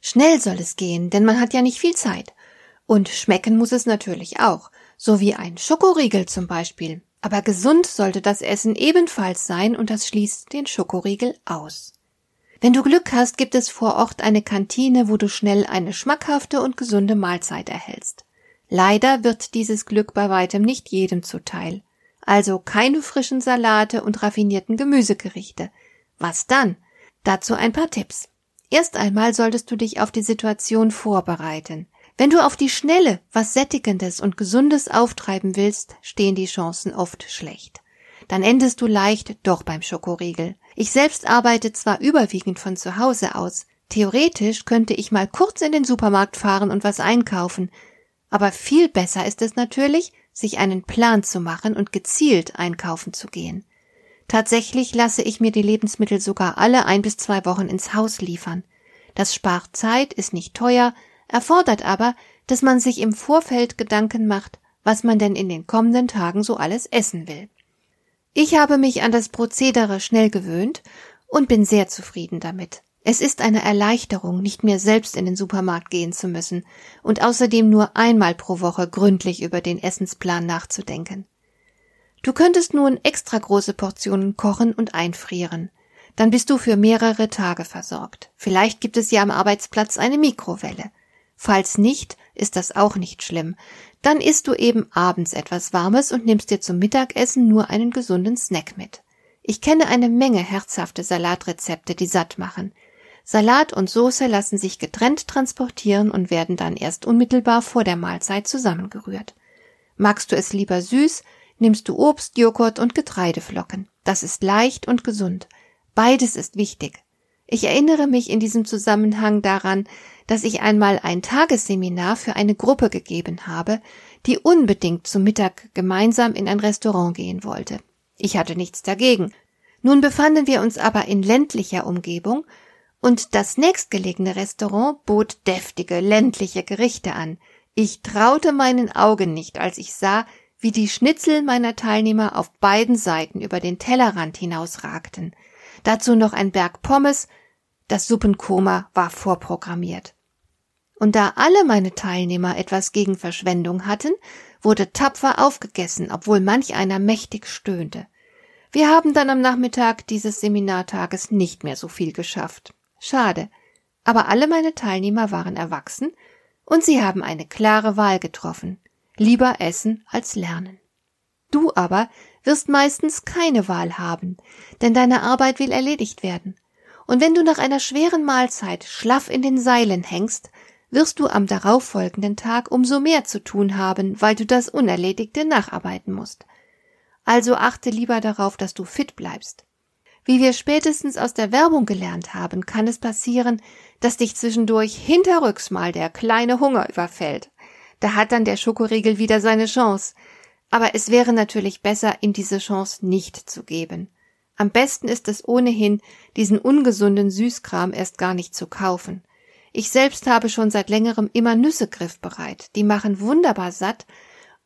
Schnell soll es gehen, denn man hat ja nicht viel Zeit. Und schmecken muss es natürlich auch, so wie ein Schokoriegel zum Beispiel. Aber gesund sollte das Essen ebenfalls sein und das schließt den Schokoriegel aus. Wenn du Glück hast, gibt es vor Ort eine Kantine, wo du schnell eine schmackhafte und gesunde Mahlzeit erhältst. Leider wird dieses Glück bei weitem nicht jedem zuteil. Also keine frischen Salate und raffinierten Gemüsegerichte. Was dann? Dazu ein paar Tipps. Erst einmal solltest du dich auf die Situation vorbereiten. Wenn du auf die Schnelle was Sättigendes und Gesundes auftreiben willst, stehen die Chancen oft schlecht. Dann endest du leicht doch beim Schokoriegel. Ich selbst arbeite zwar überwiegend von zu Hause aus, theoretisch könnte ich mal kurz in den Supermarkt fahren und was einkaufen, aber viel besser ist es natürlich, sich einen Plan zu machen und gezielt einkaufen zu gehen. Tatsächlich lasse ich mir die Lebensmittel sogar alle ein bis zwei Wochen ins Haus liefern. Das spart Zeit, ist nicht teuer, erfordert aber, dass man sich im Vorfeld Gedanken macht, was man denn in den kommenden Tagen so alles essen will. Ich habe mich an das Prozedere schnell gewöhnt und bin sehr zufrieden damit. Es ist eine Erleichterung, nicht mehr selbst in den Supermarkt gehen zu müssen und außerdem nur einmal pro Woche gründlich über den Essensplan nachzudenken. Du könntest nun extra große Portionen kochen und einfrieren. Dann bist du für mehrere Tage versorgt. Vielleicht gibt es ja am Arbeitsplatz eine Mikrowelle. Falls nicht, ist das auch nicht schlimm. Dann isst du eben abends etwas Warmes und nimmst dir zum Mittagessen nur einen gesunden Snack mit. Ich kenne eine Menge herzhafte Salatrezepte, die satt machen. Salat und Soße lassen sich getrennt transportieren und werden dann erst unmittelbar vor der Mahlzeit zusammengerührt. Magst du es lieber süß, nimmst du Obst, Joghurt und Getreideflocken. Das ist leicht und gesund. Beides ist wichtig. Ich erinnere mich in diesem Zusammenhang daran, dass ich einmal ein Tagesseminar für eine Gruppe gegeben habe, die unbedingt zum Mittag gemeinsam in ein Restaurant gehen wollte. Ich hatte nichts dagegen. Nun befanden wir uns aber in ländlicher Umgebung und das nächstgelegene Restaurant bot deftige ländliche Gerichte an. Ich traute meinen Augen nicht, als ich sah, wie die Schnitzel meiner Teilnehmer auf beiden Seiten über den Tellerrand hinausragten. Dazu noch ein Berg Pommes, das Suppenkoma war vorprogrammiert. Und da alle meine Teilnehmer etwas gegen Verschwendung hatten, wurde tapfer aufgegessen, obwohl manch einer mächtig stöhnte. Wir haben dann am Nachmittag dieses Seminartages nicht mehr so viel geschafft. Schade. Aber alle meine Teilnehmer waren erwachsen und sie haben eine klare Wahl getroffen lieber essen als lernen. Du aber wirst meistens keine Wahl haben, denn deine Arbeit will erledigt werden. Und wenn du nach einer schweren Mahlzeit schlaff in den Seilen hängst, wirst du am darauffolgenden Tag umso mehr zu tun haben, weil du das Unerledigte nacharbeiten musst. Also achte lieber darauf, dass du fit bleibst. Wie wir spätestens aus der Werbung gelernt haben, kann es passieren, dass dich zwischendurch hinterrücks mal der kleine Hunger überfällt. Da hat dann der Schokoriegel wieder seine Chance. Aber es wäre natürlich besser, ihm diese Chance nicht zu geben. Am besten ist es ohnehin, diesen ungesunden Süßkram erst gar nicht zu kaufen. Ich selbst habe schon seit längerem immer Nüsse griffbereit. Die machen wunderbar satt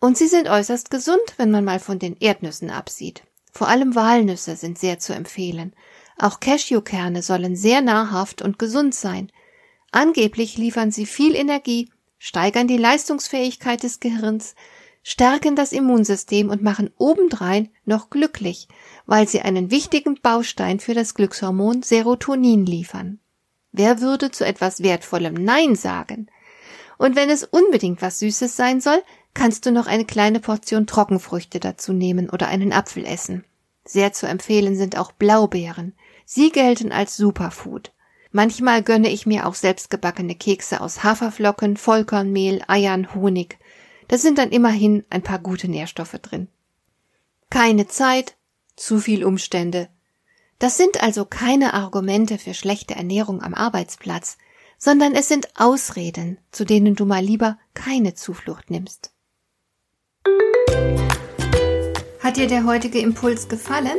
und sie sind äußerst gesund, wenn man mal von den Erdnüssen absieht. Vor allem Walnüsse sind sehr zu empfehlen. Auch Cashewkerne sollen sehr nahrhaft und gesund sein. Angeblich liefern sie viel Energie steigern die Leistungsfähigkeit des Gehirns, stärken das Immunsystem und machen obendrein noch glücklich, weil sie einen wichtigen Baustein für das Glückshormon Serotonin liefern. Wer würde zu etwas Wertvollem Nein sagen? Und wenn es unbedingt was Süßes sein soll, kannst du noch eine kleine Portion Trockenfrüchte dazu nehmen oder einen Apfel essen. Sehr zu empfehlen sind auch Blaubeeren. Sie gelten als Superfood. Manchmal gönne ich mir auch selbstgebackene Kekse aus Haferflocken, Vollkornmehl, Eiern, Honig. Da sind dann immerhin ein paar gute Nährstoffe drin. Keine Zeit, zu viel Umstände. Das sind also keine Argumente für schlechte Ernährung am Arbeitsplatz, sondern es sind Ausreden, zu denen du mal lieber keine Zuflucht nimmst. Hat dir der heutige Impuls gefallen?